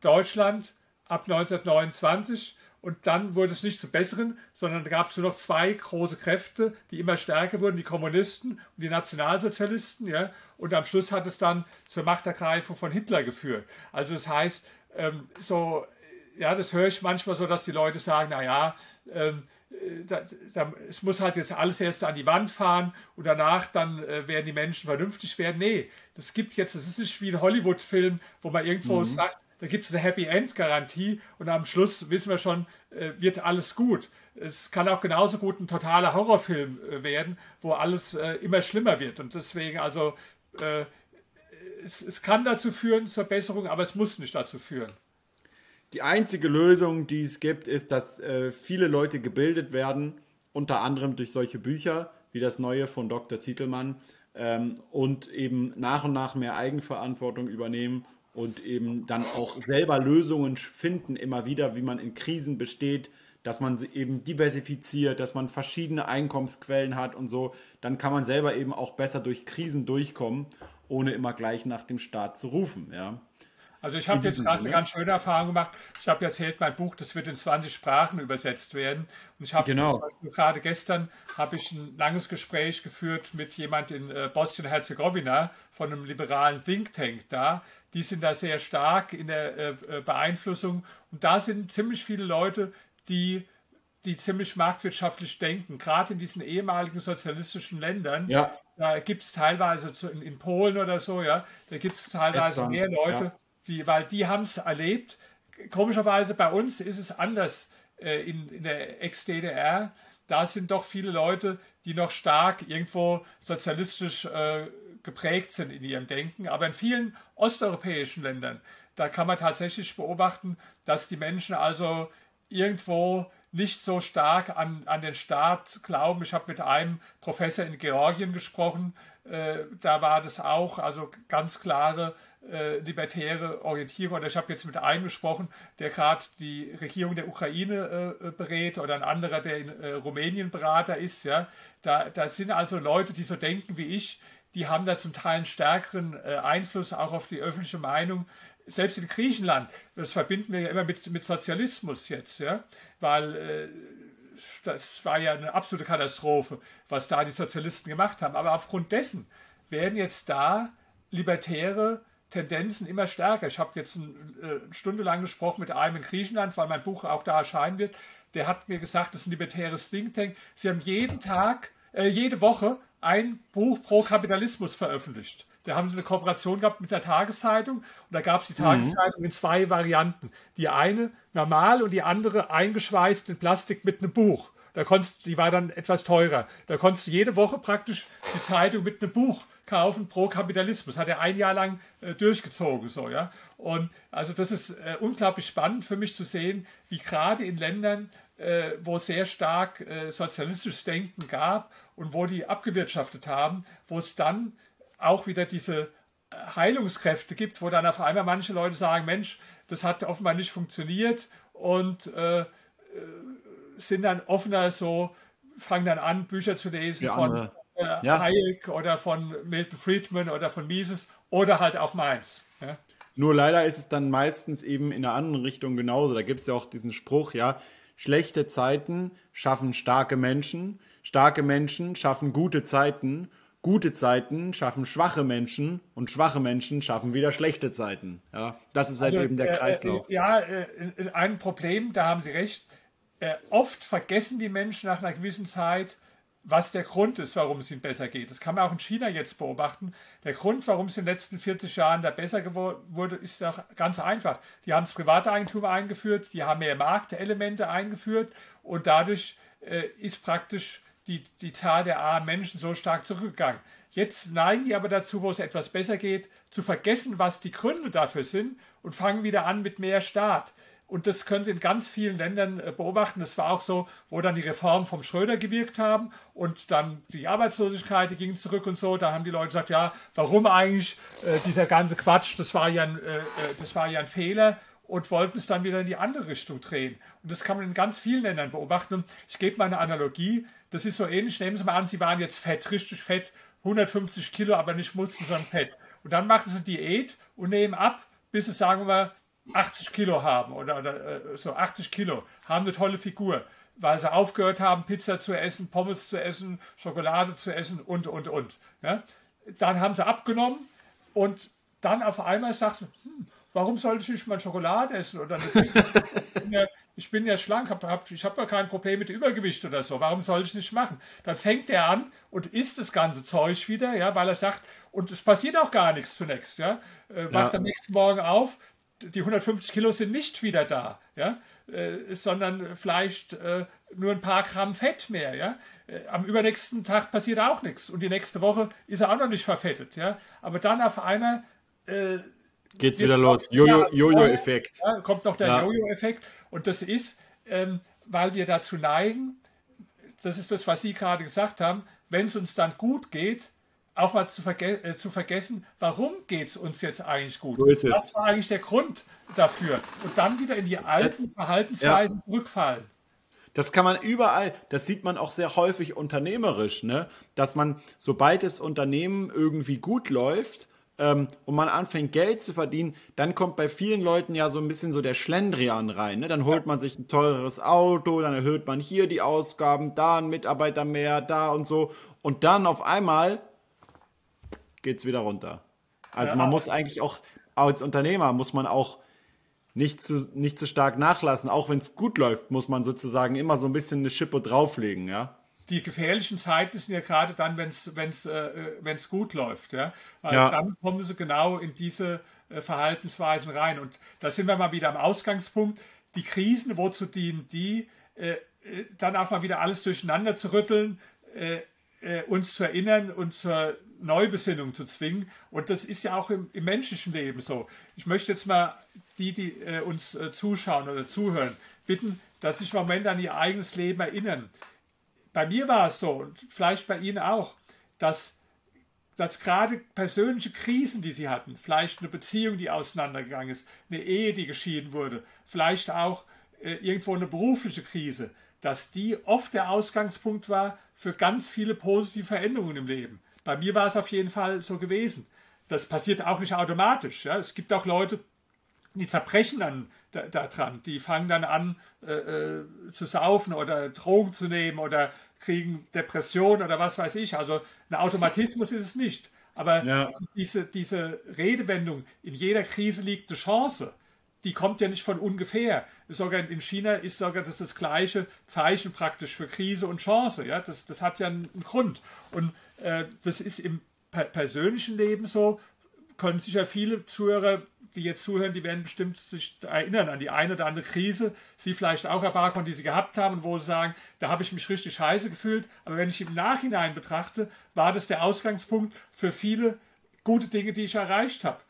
S2: Deutschland ab 1929 und dann wurde es nicht zu besseren, sondern da gab es nur noch zwei große Kräfte, die immer stärker wurden, die Kommunisten und die Nationalsozialisten. Ja? Und am Schluss hat es dann zur Machtergreifung von Hitler geführt. Also das heißt, ähm, so, ja, das höre ich manchmal so, dass die Leute sagen, naja, ähm, da, da, es muss halt jetzt alles erst an die Wand fahren und danach dann äh, werden die Menschen vernünftig werden. Nee, das gibt jetzt, das ist nicht wie ein Hollywood-Film, wo man irgendwo mhm. sagt, da gibt es eine Happy End Garantie und am Schluss wissen wir schon, äh, wird alles gut. Es kann auch genauso gut ein totaler Horrorfilm äh, werden, wo alles äh, immer schlimmer wird. Und deswegen also, äh, es, es kann dazu führen zur Besserung, aber es muss nicht dazu führen.
S1: Die einzige Lösung, die es gibt, ist, dass äh, viele Leute gebildet werden, unter anderem durch solche Bücher wie das neue von Dr. Zietelmann ähm, und eben nach und nach mehr Eigenverantwortung übernehmen und eben dann auch selber Lösungen finden, immer wieder, wie man in Krisen besteht, dass man eben diversifiziert, dass man verschiedene Einkommensquellen hat und so, dann kann man selber eben auch besser durch Krisen durchkommen, ohne immer gleich nach dem Staat zu rufen. Ja.
S2: Also ich habe jetzt gerade eine ganz schöne Erfahrung gemacht. Ich habe erzählt, mein Buch, das wird in 20 Sprachen übersetzt werden. Und ich habe genau. gerade gestern habe ich ein langes Gespräch geführt mit jemand in äh, Bosnien-Herzegowina von einem liberalen Think Tank da. Die sind da sehr stark in der äh, äh, Beeinflussung. Und da sind ziemlich viele Leute, die die ziemlich marktwirtschaftlich denken, gerade in diesen ehemaligen sozialistischen Ländern. Ja. Da gibt es teilweise in, in, Polen oder so, ja, da gibt es teilweise Estland, mehr Leute, ja die, weil die haben es erlebt. Komischerweise bei uns ist es anders äh, in, in der Ex-DDR. Da sind doch viele Leute, die noch stark irgendwo sozialistisch äh, geprägt sind in ihrem Denken. Aber in vielen osteuropäischen Ländern, da kann man tatsächlich beobachten, dass die Menschen also irgendwo nicht so stark an, an den Staat glauben. Ich habe mit einem Professor in Georgien gesprochen, äh, da war das auch, also ganz klare äh, libertäre Orientierung. Oder ich habe jetzt mit einem gesprochen, der gerade die Regierung der Ukraine äh, berät oder ein anderer, der in äh, Rumänien Berater ist. Ja, da, da sind also Leute, die so denken wie ich, die haben da zum Teil einen stärkeren äh, Einfluss auch auf die öffentliche Meinung. Selbst in Griechenland, das verbinden wir ja immer mit, mit Sozialismus jetzt, ja, weil äh, das war ja eine absolute Katastrophe, was da die Sozialisten gemacht haben. Aber aufgrund dessen werden jetzt da libertäre Tendenzen immer stärker. Ich habe jetzt eine, äh, eine Stunde lang gesprochen mit einem in Griechenland, weil mein Buch auch da erscheinen wird. Der hat mir gesagt, das ist ein libertäres Think Tank. Sie haben jeden Tag, äh, jede Woche ein Buch pro Kapitalismus veröffentlicht. Da haben sie eine Kooperation gehabt mit der Tageszeitung und da gab es die mhm. Tageszeitung in zwei Varianten. Die eine normal und die andere eingeschweißt in Plastik mit einem Buch. Da konntest, die war dann etwas teurer. Da konntest du jede Woche praktisch die Zeitung mit einem Buch kaufen pro Kapitalismus. Hat er ein Jahr lang äh, durchgezogen, so, ja. Und also das ist äh, unglaublich spannend für mich zu sehen, wie gerade in Ländern, äh, wo sehr stark äh, sozialistisches Denken gab und wo die abgewirtschaftet haben, wo es dann auch wieder diese äh, Heilungskräfte gibt, wo dann auf einmal manche Leute sagen, Mensch, das hat offenbar nicht funktioniert und äh, sind dann offener so, fangen dann an, Bücher zu lesen von äh, ja. Hayek oder von Milton Friedman oder von Mises oder halt auch Mainz. Ja?
S1: Nur leider ist es dann meistens eben in der anderen Richtung genauso. Da gibt es ja auch diesen Spruch, ja, schlechte Zeiten schaffen starke Menschen, starke Menschen schaffen gute Zeiten, gute Zeiten schaffen schwache Menschen und schwache Menschen schaffen wieder schlechte Zeiten. Ja, das ist halt also, eben der äh, Kreislauf.
S2: Äh, ja, äh, ein Problem, da haben Sie recht. Äh, oft vergessen die Menschen nach einer gewissen Zeit, was der Grund ist, warum es ihnen besser geht. Das kann man auch in China jetzt beobachten. Der Grund, warum es in den letzten 40 Jahren da besser wurde, ist doch ganz einfach. Die haben das private Eigentum eingeführt, die haben mehr Marktelemente eingeführt und dadurch äh, ist praktisch die, die Zahl der armen Menschen so stark zurückgegangen. Jetzt neigen die aber dazu, wo es etwas besser geht, zu vergessen, was die Gründe dafür sind und fangen wieder an mit mehr Staat. Und das können Sie in ganz vielen Ländern äh, beobachten. Das war auch so, wo dann die Reformen vom Schröder gewirkt haben und dann die Arbeitslosigkeit, die ging zurück und so. Da haben die Leute gesagt, ja, warum eigentlich äh, dieser ganze Quatsch? Das war ja ein, äh, äh das war ja ein Fehler und wollten es dann wieder in die andere Richtung drehen. Und das kann man in ganz vielen Ländern beobachten. Ich gebe mal eine Analogie. Das ist so ähnlich. Nehmen Sie mal an, Sie waren jetzt fett, richtig fett, 150 Kilo, aber nicht Muskeln, sondern Fett. Und dann machen Sie Diät und nehmen ab, bis Sie, sagen wir, 80 Kilo haben oder, oder äh, so 80 Kilo, haben eine tolle Figur, weil sie aufgehört haben, Pizza zu essen, Pommes zu essen, Schokolade zu essen und, und, und. Ja? Dann haben sie abgenommen und dann auf einmal sagst du, hm, warum sollte ich nicht mal Schokolade essen? Oder ja, ich bin ja schlank, hab, hab, ich habe ja kein Problem mit Übergewicht oder so, warum soll ich nicht machen? Dann fängt er an und isst das ganze Zeug wieder, ja, weil er sagt, und es passiert auch gar nichts zunächst, ja. Äh, wacht ja. am nächsten Morgen auf, die 150 Kilo sind nicht wieder da, ja, äh, sondern vielleicht äh, nur ein paar Gramm Fett mehr, ja. Äh, am übernächsten Tag passiert auch nichts und die nächste Woche ist er auch noch nicht verfettet, ja. Aber dann auf einmal
S1: äh, geht's wieder los. Jojo-Effekt.
S2: Ja, kommt noch der. Jojo-Effekt und das ist, ähm, weil wir dazu neigen, das ist das, was Sie gerade gesagt haben, wenn es uns dann gut geht, auch mal zu, verge äh, zu vergessen, warum geht es uns jetzt eigentlich gut? So ist es. Was war eigentlich der Grund dafür? Und dann wieder in die alten Verhaltensweisen ja. zurückfallen.
S1: Das kann man überall, das sieht man auch sehr häufig unternehmerisch, ne? dass man, sobald das Unternehmen irgendwie gut läuft, ähm, und man anfängt Geld zu verdienen, dann kommt bei vielen Leuten ja so ein bisschen so der Schlendrian rein. Ne? Dann holt man sich ein teureres Auto, dann erhöht man hier die Ausgaben, da ein Mitarbeiter mehr, da und so. Und dann auf einmal geht es wieder runter. Also ja. man muss eigentlich auch, als Unternehmer muss man auch nicht zu, nicht zu stark nachlassen. Auch wenn es gut läuft, muss man sozusagen immer so ein bisschen eine Schippe drauflegen, ja.
S2: Die gefährlichen Zeiten sind ja gerade dann, wenn es wenn's, äh, wenn's gut läuft, ja. Weil ja. dann kommen sie genau in diese äh, Verhaltensweisen rein. Und da sind wir mal wieder am Ausgangspunkt. Die Krisen, wozu dienen die? Äh, äh dann auch mal wieder alles durcheinander zu rütteln, äh, äh, uns zu erinnern und zur Neubesinnung zu zwingen. Und das ist ja auch im, im menschlichen Leben so. Ich möchte jetzt mal die, die äh, uns äh, zuschauen oder zuhören, bitten, dass sich im Moment an ihr eigenes Leben erinnern. Bei mir war es so und vielleicht bei Ihnen auch, dass, dass gerade persönliche Krisen, die Sie hatten, vielleicht eine Beziehung, die auseinandergegangen ist, eine Ehe, die geschieden wurde, vielleicht auch äh, irgendwo eine berufliche Krise, dass die oft der Ausgangspunkt war für ganz viele positive Veränderungen im Leben. Bei mir war es auf jeden Fall so gewesen. Das passiert auch nicht automatisch. Ja. Es gibt auch Leute, die zerbrechen dann daran. Da die fangen dann an äh, äh, zu saufen oder Drogen zu nehmen oder kriegen Depressionen oder was weiß ich. Also ein Automatismus ist es nicht. Aber ja. diese, diese Redewendung, in jeder Krise liegt eine Chance, die kommt ja nicht von ungefähr. Sogar in China ist sogar das, das gleiche Zeichen praktisch für Krise und Chance. Ja? Das, das hat ja einen, einen Grund. Und äh, das ist im per persönlichen Leben so, können sich ja viele Zuhörer, die jetzt zuhören, die werden bestimmt sich erinnern an die eine oder andere Krise, sie vielleicht auch, Herr Barkon, die sie gehabt haben, wo sie sagen, da habe ich mich richtig scheiße gefühlt. Aber wenn ich im Nachhinein betrachte, war das der Ausgangspunkt für viele gute Dinge, die ich erreicht habe.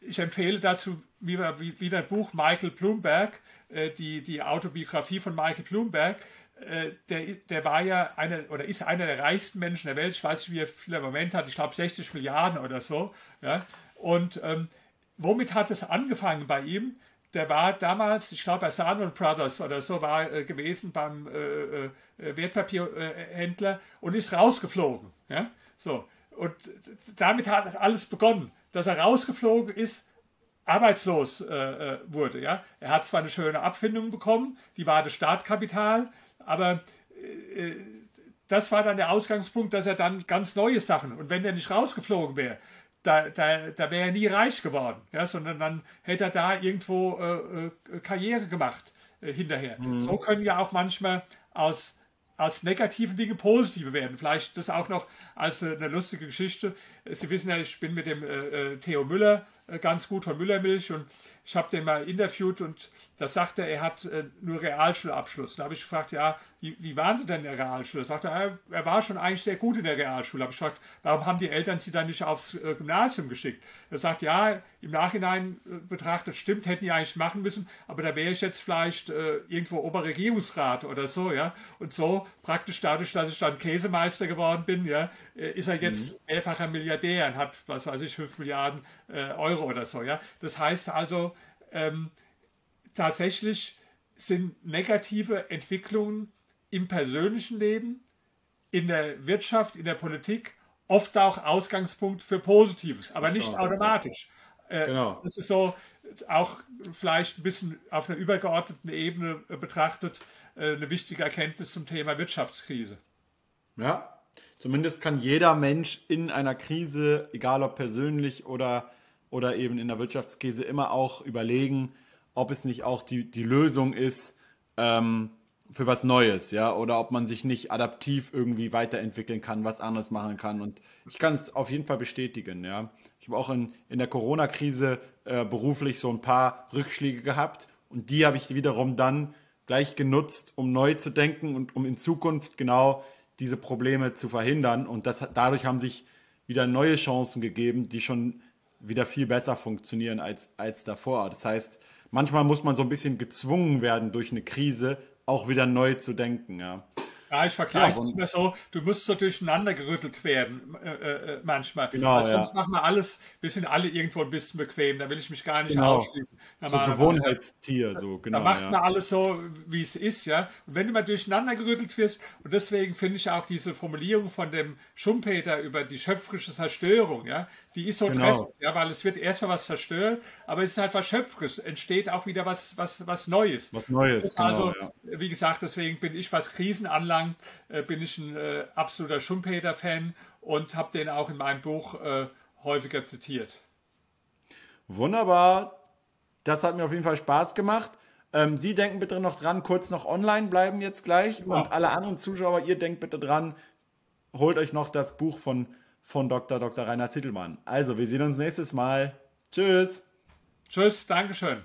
S2: Ich empfehle dazu wieder, wieder ein Buch Michael Bloomberg, äh, die, die Autobiografie von Michael Bloomberg. Äh, der, der war ja einer oder ist einer der reichsten Menschen der Welt. Ich weiß nicht, wie er viel im Moment hat. Ich glaube 60 Milliarden oder so. Ja? Und ähm, womit hat es angefangen bei ihm? Der war damals, ich glaube, bei Salomon Brothers oder so war äh, gewesen beim äh, äh, Wertpapierhändler und ist rausgeflogen. Ja? So. Und damit hat alles begonnen, dass er rausgeflogen ist, arbeitslos äh, wurde. Ja? Er hat zwar eine schöne Abfindung bekommen, die war das Startkapital, aber äh, das war dann der Ausgangspunkt, dass er dann ganz neue Sachen, und wenn er nicht rausgeflogen wäre, da, da, da wäre er nie reich geworden, ja, sondern dann hätte er da irgendwo äh, äh, Karriere gemacht äh, hinterher. Mhm. So können ja auch manchmal aus, aus negativen Dingen positive werden. Vielleicht das auch noch als äh, eine lustige Geschichte. Sie wissen ja, ich bin mit dem äh, Theo Müller äh, ganz gut von Müllermilch und ich habe den mal interviewt und da sagte er, er hat äh, nur Realschulabschluss. Da habe ich gefragt, ja, wie, wie waren Sie denn in der Realschule? Da sagte er, er war schon eigentlich sehr gut in der Realschule. Da habe ich gefragt, warum haben die Eltern Sie dann nicht aufs äh, Gymnasium geschickt? Er sagt, ja, im Nachhinein äh, betrachtet, stimmt, hätten die eigentlich machen müssen, aber da wäre ich jetzt vielleicht äh, irgendwo Oberregierungsrat oder so, ja. Und so praktisch dadurch, dass ich dann Käsemeister geworden bin, ja, äh, ist er jetzt mhm. mehrfacher Milliardär und hat, was weiß ich, 5 Milliarden äh, Euro oder so, ja. Das heißt also, ähm, tatsächlich sind negative Entwicklungen im persönlichen Leben, in der Wirtschaft, in der Politik oft auch Ausgangspunkt für Positives, aber nicht automatisch. Äh, genau. Das ist so auch vielleicht ein bisschen auf einer übergeordneten Ebene betrachtet äh, eine wichtige Erkenntnis zum Thema Wirtschaftskrise.
S1: Ja, zumindest kann jeder Mensch in einer Krise, egal ob persönlich oder, oder eben in der Wirtschaftskrise, immer auch überlegen, ob es nicht auch die, die Lösung ist ähm, für was Neues, ja, oder ob man sich nicht adaptiv irgendwie weiterentwickeln kann, was anderes machen kann. Und ich kann es auf jeden Fall bestätigen, ja. Ich habe auch in, in der Corona-Krise äh, beruflich so ein paar Rückschläge gehabt und die habe ich wiederum dann gleich genutzt, um neu zu denken und um in Zukunft genau diese Probleme zu verhindern. Und das, dadurch haben sich wieder neue Chancen gegeben, die schon wieder viel besser funktionieren als, als davor. Das heißt, manchmal muss man so ein bisschen gezwungen werden durch eine Krise, auch wieder neu zu denken. Ja.
S2: Ja, ich vergleiche es mir so, du musst so durcheinander gerüttelt werden äh, äh, äh manchmal. Genau, Weil sonst ja. machen wir alles, wir sind alle irgendwo ein bisschen bequem, da will ich mich gar nicht genau. ausschließen.
S1: So Gewohnheitstier, so
S2: genau. Da macht ja. man alles so, wie es ist, ja. Und wenn du mal durcheinander gerüttelt wirst, und deswegen finde ich auch diese Formulierung von dem Schumpeter über die schöpferische Zerstörung, ja, die ist so genau. treffend, ja, weil es wird erstmal was zerstört, aber es ist halt was Schöpferisches, entsteht auch wieder was, was, was Neues.
S1: Was Neues,
S2: genau, Also, ja. wie gesagt, deswegen bin ich, was Krisen anlangt, äh, bin ich ein äh, absoluter Schumpeter-Fan und habe den auch in meinem Buch äh, häufiger zitiert.
S1: Wunderbar. Das hat mir auf jeden Fall Spaß gemacht. Ähm, Sie denken bitte noch dran, kurz noch online bleiben jetzt gleich. Ja. Und alle anderen Zuschauer, ihr denkt bitte dran, holt euch noch das Buch von von Dr. Dr. Rainer Zittelmann. Also, wir sehen uns nächstes Mal. Tschüss.
S2: Tschüss, Dankeschön.